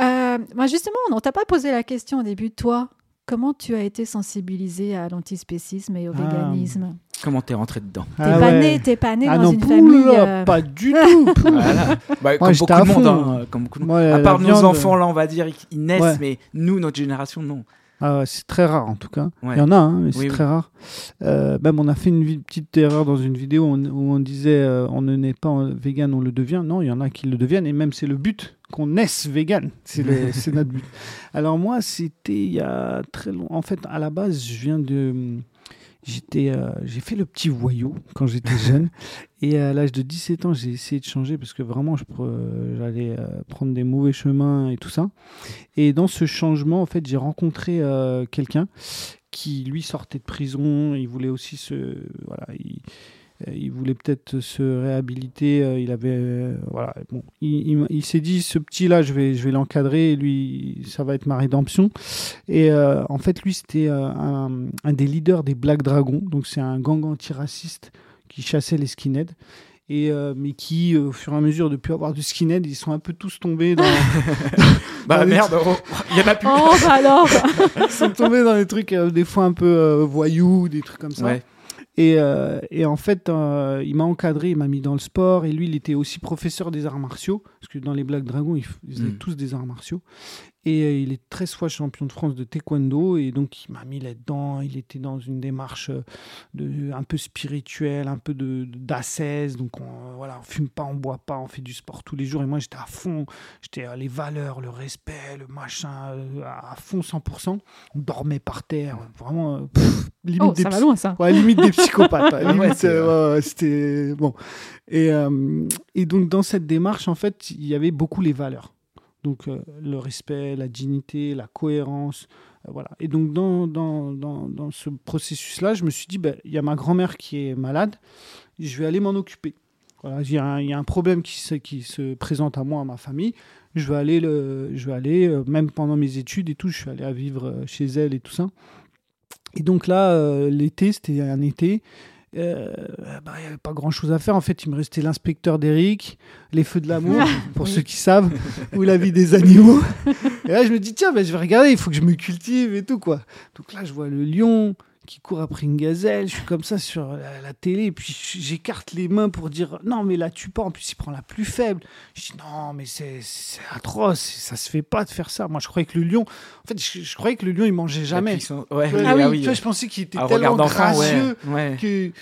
Euh, moi, justement, on t'a pas posé la question au début. Toi, comment tu as été sensibilisé à l'antispécisme et au Ah. véganisme Comment t'es rentré dedans T'es Ah pas ouais. né, t'es pas né Ah dans non, une famille. euh, pas du tout. Voilà. Bah, comme j'étais beaucoup à de monde. fond. hein, comme beaucoup de monde. Moi, À part nos viande, enfants, là, on va dire, ils- naissent, Ouais. mais nous, notre génération, non. Ah ouais, c'est très rare en tout cas. Ouais. Il y en a, hein, mais c'est Oui, très rare. Euh, même on a fait une petite erreur dans une vidéo où on, où on disait euh, on ne naît pas vegan, on le devient. Non, il y en a qui le deviennent et même c'est le but qu'on naisse vegan. C'est le- c'est notre but. Alors moi, c'était il y a très longtemps. En fait, à la base, je viens de. J'étais, euh, j'ai fait le petit voyou quand j'étais jeune et à l'âge de 17 ans j'ai essayé de changer parce que vraiment je pre- j'allais euh, prendre des mauvais chemins et tout ça et dans ce changement en fait j'ai rencontré euh, quelqu'un qui lui sortait de prison il voulait aussi se voilà il, il voulait peut-être se réhabiliter euh, il avait euh, voilà. Bon il, il m'a- il s'est dit ce petit là je vais je vais l'encadrer lui ça va être ma rédemption. Et euh, en fait lui c'était euh, un, un des leaders des Black Dragons. Donc c'est un gang antiraciste qui chassait les skinheads. Et euh, mais qui euh, au fur et à mesure de plus avoir du skinhead ils sont un peu tous tombés dans Bah Ah merde, oh, il y en a plus. Oh, bah alors. Ils sont tombés dans des trucs euh, des fois un peu euh, voyous des trucs comme ça. Ouais. Et, euh, et en fait, euh, il m'a encadré, il m'a mis dans le sport. Et lui, il était aussi professeur des arts martiaux. Parce que dans les Black Dragons, ils, faisaient Mm. tous des arts martiaux. Et euh, il est 13 fois champion de France de taekwondo. Et donc, il m'a mis là-dedans. Il était dans une démarche euh, de, un peu spirituelle, un peu d'ascèse. Donc, on, euh, voilà, on fume pas, on boit pas, on fait du sport tous les jours. Et moi, j'étais à fond. J'étais à les valeurs, le respect, le machin, à fond 100%. On dormait par terre. Vraiment, pff, limite Oh, des ça va loin, ça. Ouais, limite des psychopathes. Ah ouais, euh, c'était bon. Et, euh, et donc dans cette démarche, en fait, il y avait beaucoup les valeurs. Donc euh, le respect, la dignité, la cohérence, euh, voilà. Et donc dans, dans, dans, ce processus-là, je me suis dit, ben, il y a ma grand-mère qui est malade, je vais aller m'en occuper. Voilà, il y, a un- problème qui se, présente à moi, à ma famille. Je vais aller, le, je vais aller euh, même pendant mes études et tout, je suis allé vivre chez elle et tout ça. Et donc là, l'été, c'était un été. Euh, bah, il n'y avait pas grand chose à faire. En fait, il me restait l'inspecteur d'Eric, les feux de l'amour, pour ceux qui savent, ou la vie des animaux. et là, je me dis, tiens, bah, je vais regarder, il faut que je me cultive et tout, quoi. Donc là, je vois le lion qui court après une gazelle. Je suis comme ça sur la, la télé, et puis j'écarte les mains pour dire, non, mais là, tu pas. En plus, il prend la plus faible. Je dis, non, mais c'est c'est atroce, ça se fait pas de faire ça. Moi, je croyais que le lion, en fait, je, je croyais que le lion, il mangeait jamais. Ouais, Ouais, ah oui, ah oui. tu vois, je pensais qu'il était À tellement gracieux ouais. que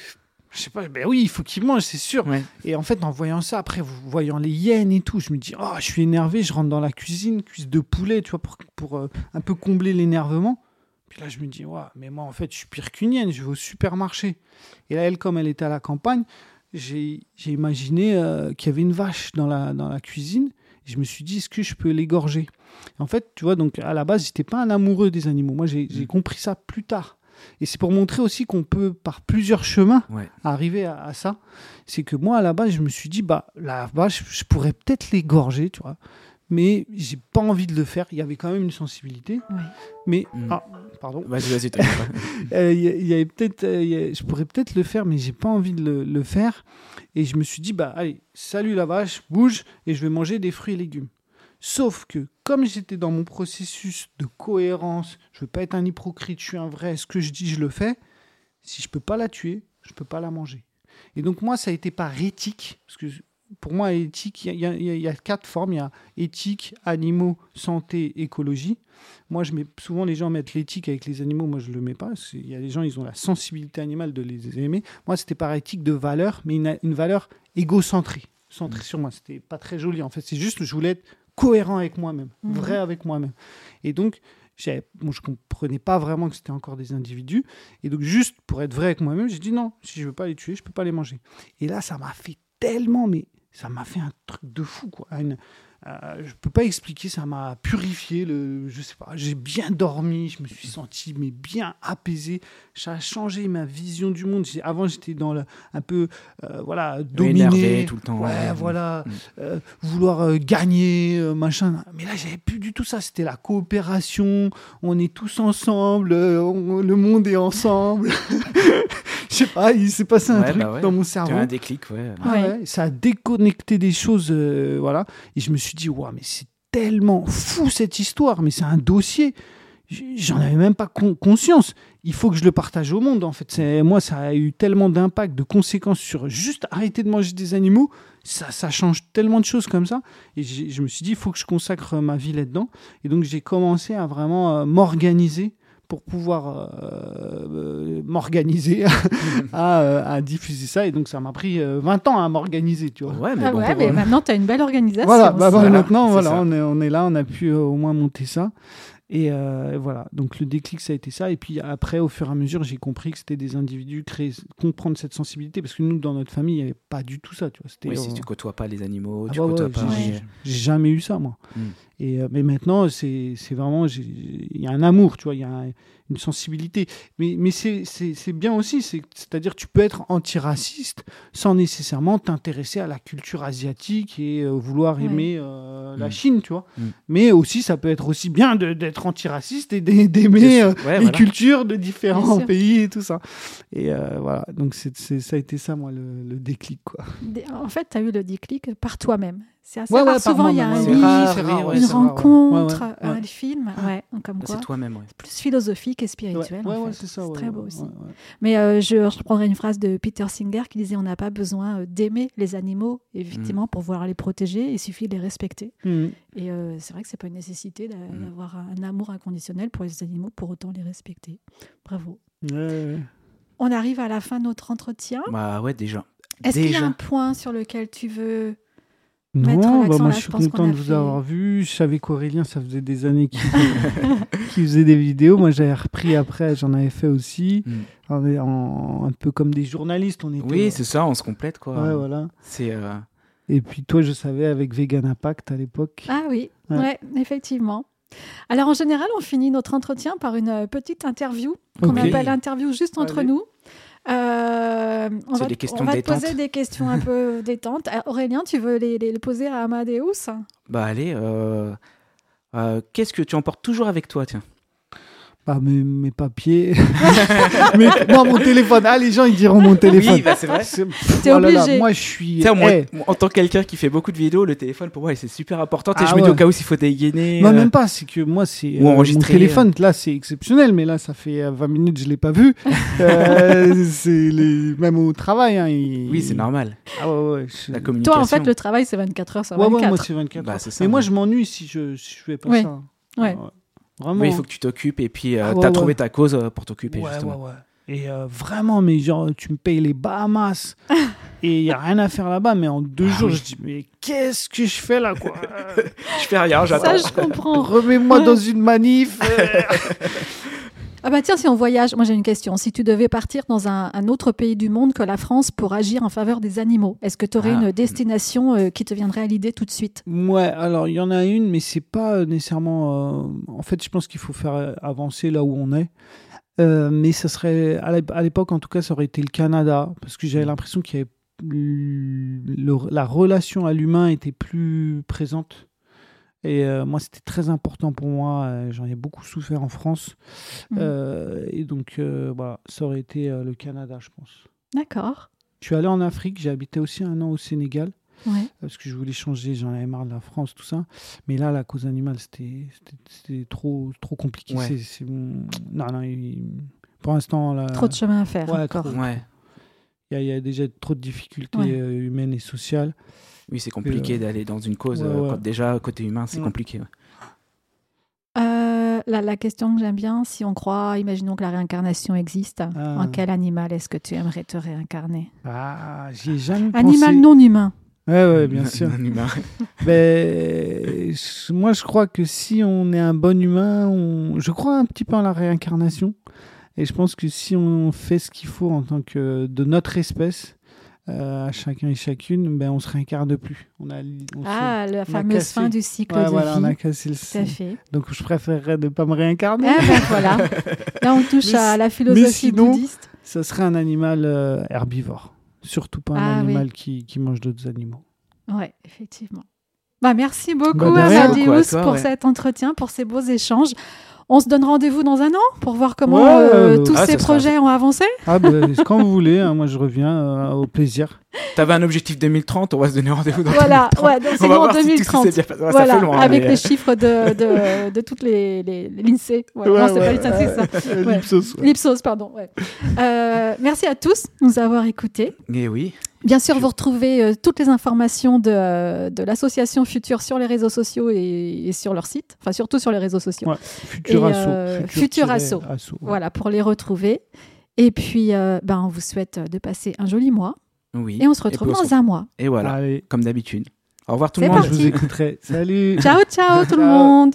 je sais pas ben oui il faut qu'il mange c'est sûr Ouais. et en fait en voyant ça après vous- voyant les hyènes et tout je me dis oh je suis énervé je rentre dans la cuisine cuisse de poulet tu vois pour, pour euh, un peu combler l'énervement puis là je me dis ouais mais moi en fait je suis pire qu'une hyène je vais au supermarché. Et là elle comme elle était à la campagne j'ai imaginé euh, qu'il y avait une vache dans la dans la cuisine. Et je me suis dit est-ce que je peux l'égorger? En fait tu vois donc à la base j'étais pas un amoureux des animaux. Moi j'ai Mm. compris ça plus tard. Et c'est pour montrer aussi qu'on peut par plusieurs chemins Ouais. arriver à, à ça, c'est que moi à la base je me suis dit bah la vache je pourrais peut-être l'égorger tu vois, mais j'ai pas envie de le faire. Il y avait quand même une sensibilité, Ouais. mais Mm. ah pardon, Vas-y, vas-y. Euh, y, y avait peut-être, euh, je pourrais peut-être le faire, mais j'ai pas envie de le, le faire. Et je me suis dit bah allez salut la vache, bouge et je vais manger des fruits et légumes. Sauf que comme j'étais dans mon processus de cohérence, je veux pas être un hypocrite, je suis un vrai, ce que je dis, je le fais. Si je peux pas la tuer, je peux pas la manger. Et donc moi, ça a été par éthique, parce que pour moi, éthique, il y, a quatre formes. Il y a éthique, animaux, santé, écologie. Moi, je mets, souvent, les gens mettent l'éthique avec les animaux. Moi, je ne le mets pas. Il y a des gens, ils ont la sensibilité animale de les aimer. Moi, c'était par éthique de valeur, mais une, une valeur égocentrée, centrée sur moi. C'était pas très joli. En fait, c'est juste, je voulais être cohérent avec moi-même, mhm. vrai avec moi-même. Et donc, bon, je comprenais pas vraiment que c'était encore des individus. Et donc, juste pour être vrai avec moi-même, j'ai dit non, si je veux pas les tuer, je peux pas les manger. Et là, ça m'a fait tellement, mais ça m'a fait un truc de fou, quoi. Une, euh, je peux pas expliquer, ça m'a purifié. Le, je sais pas, j'ai bien dormi, je me suis senti mais bien apaisé. Ça a changé ma vision du monde. Avant, j'étais dans le, un peu, euh, voilà, dominé, tout le temps. Ouais, voilà, mm. euh, vouloir gagner, machin. Mais là, j'avais plus du tout ça. C'était la coopération. On est tous ensemble. le monde est ensemble. je sais pas, il s'est passé un truc bah dans mon cerveau. un déclic, ouais. Ah ça a déconnecté des choses, voilà. Et je me suis dit, mais c'est tellement fou cette histoire, mais c'est un dossier. J'en avais même pas conscience. Il faut que je le partage au monde, en fait. Moi, ça a eu tellement d'impact, de conséquences sur juste arrêter de manger des animaux. Ça, ça change tellement de choses comme ça. Et je me suis dit, il faut que je consacre ma vie là-dedans. Et donc, j'ai commencé à vraiment euh, m'organiser pour pouvoir euh, m'organiser euh, à, diffuser ça. Et donc, ça m'a pris 20 euh, ans à m'organiser, tu vois. Ouais, mais, ah maintenant, tu as une belle organisation. Voilà, bah, maintenant, voilà, on est, on est là, on a pu au moins monter ça. Et voilà, donc le déclic, ça a été ça. Et puis après, au fur et à mesure, j'ai compris que c'était des individus créés, comprendre cette sensibilité, parce que nous, dans notre famille, il n'y avait pas du tout ça. Tu vois. Oui, si tu côtoies pas les animaux, ah tu côtoies pas. J'ai jamais eu ça, moi. Hmm. Et, mais maintenant, c'est vraiment, il y a un amour, tu vois, il y a une sensibilité. Mais, mais c'est bien aussi, c'est-à-dire tu peux être antiraciste sans nécessairement t'intéresser à la culture asiatique et euh, vouloir aimer euh, la mm. Chine, tu vois. Mm. Mais aussi, ça peut être aussi bien d'être antiraciste et d'aimer euh, les cultures de différents pays et tout ça. Et voilà, donc c'est ça a été ça, moi, le, le déclic. Quoi. En fait, tu as eu le déclic par toi-même. C'est assez rare. Souvent, il y a un livre, une rencontre, un film. Ouais, comme C'est toi-même, Plus philosophique et spirituel. c'est ça. Très beau aussi. Mais euh, je reprendrai une phrase de Peter Singer qui disait On n'a pas besoin euh, d'aimer les animaux, effectivement, mm. pour pouvoir les protéger. Il suffit de les respecter. Mm. Et euh, c'est vrai que c'est pas une nécessité mm. d'avoir un amour inconditionnel pour les animaux pour autant les respecter. Bravo. On arrive à la fin de notre entretien. Bah ouais, déjà. Est-ce qu'il y a un point sur lequel tu veux non, bah moi je suis content de vous avoir vu. Je savais qu'Aurélien, ça faisait des années qu'il faisait des vidéos. Moi j'avais repris après, j'en avais fait aussi. Mm. un peu comme des journalistes. On était, oui, c'est ça, on se complète quoi. Ouais, voilà. C'est. Euh, Et puis toi, je savais avec Vegan Impact à l'époque. Ah oui, ouais. effectivement. Alors en général, on finit notre entretien par une euh, petite interview qu'on appelle l'interview juste entre nous. Euh, on va, des on va te poser des questions un peu détentes. Euh, Aurélien, tu veux les, les, poser à Amadeus? Bah allez, euh, qu'est-ce que tu emportes toujours avec toi, tiens? Mes, mes papiers. mais, non, mon téléphone. Ah, les gens, ils diront mon téléphone. Oui, bah, c'est vrai. T'es oh obligé. moi, je suis. en tant que quelqu'un qui fait beaucoup de vidéos, le téléphone, pour moi, c'est super important. et ah je me dis au cas où s'il faut dégainer. Non, euh, même pas. C'est que moi, c'est. Euh, mon téléphone, là, c'est exceptionnel. Mais là, ça fait 20 euh, minutes, je l'ai pas vu. c'est les... Même au travail. Hein, Oui, c'est normal. Ah ouais, ouais. La communication. Toi, en fait, le travail, c'est 24 heures sur 24. Ouais, moi, c'est 24 bah, heures. mais moi, je m'ennuie si je, si je fais pas ça. Ouais. Vraiment. Oui, il faut que tu t'occupes et puis euh, ah, tu as trouvé ta cause euh, pour t'occuper. Ouais, justement. ouais, Et euh, vraiment, mais genre, tu me payes les Bahamas et il n'y a rien à faire là-bas. Mais en deux ah jours, je dis, mais qu'est-ce que je fais là, quoi? Je fais rien, j'attends. Ça, je comprends. Remets-moi dans une manif. Ah bah tiens, si on voyage, moi j'ai une question. Si tu devais partir dans un, autre pays du monde que la France pour agir en faveur des animaux, est-ce que tu aurais ah. une destination euh, qui te viendrait à l'idée tout de suite? Ouais, alors il y en a une, mais c'est pas euh, nécessairement. Euh, en fait, je pense qu'il faut faire avancer là où on est. mais ça serait à l'époque, en tout cas, ça aurait été le Canada, parce que j'avais l'impression qu'il y avait la relation à l'humain était plus présente et euh, moi, c'était très important pour moi. Euh, j'en ai beaucoup souffert en France. Mmh. Euh, et donc, voilà, ça aurait été le Canada, je pense. D'accord. Je suis allé en Afrique. J'ai habité aussi un an au Sénégal. Parce que je voulais changer, j'en avais marre de la France, tout ça. Mais là, la cause animale, c'était trop, trop compliqué. Non, non, pour l'instant. Trop de chemin à faire. Ouais, Il y, a déjà trop de difficultés humaines et sociales. Oui, c'est compliqué euh, d'aller dans une cause. Euh, déjà, côté humain, c'est compliqué. La, question que j'aime bien, si on croit, imaginons que la réincarnation existe, en ah. quel animal est-ce que tu aimerais te réincarner? Ah, j'ai jamais Animal non humain. Ouais, ouais, bien sûr. ben, moi, je crois que si on est un bon humain, on... je crois un petit peu en la réincarnation. Et je pense que si on fait ce qu'il faut en tant que de notre espèce, euh, à chacun et chacune, ben, on se réincarne plus. On a, ah, la fameuse fin du cycle de voilà, vie. On a cassé le cycle. Donc je préférerais ne pas me réincarner. Ah, ben, voilà. Là, on touche à la philosophie mais bouddhiste. Ça serait un animal euh, herbivore. Surtout pas un ah, animal qui, qui, mange d'autres animaux. Oui, effectivement. Bah, merci beaucoup, bah, pour cet entretien, pour ces beaux échanges. On se donne rendez-vous dans un an pour voir comment euh, tous ah, ces projets ont avancé Ah, bah, quand vous voulez, hein, moi je reviens euh, au plaisir. Tu avais un objectif 2030, on va se donner rendez-vous dans voilà, 2030. Ouais, donc c'est en 2030. voilà, loin, avec les chiffres de, de, de toutes les, les, l'INSEE. Ouais, non, c'est pas l'INSEE, c'est ça. L'Ipsos. L'Ipsos, pardon. Euh, merci à tous de nous avoir écoutés. Et eh oui. Bien sûr, vous retrouvez euh, toutes les informations de, euh, de l'association Futur sur les réseaux sociaux et, sur leur site, enfin surtout sur les réseaux sociaux. Futur Asso. Futur, Asso. Voilà, pour les retrouver. Et puis, ben, on vous souhaite de passer un joli mois. Oui. Et on se retrouve dans un mois. Et voilà, comme d'habitude. Au revoir tout le monde. Je vous écouterai. Salut. Ciao, ciao tout le monde.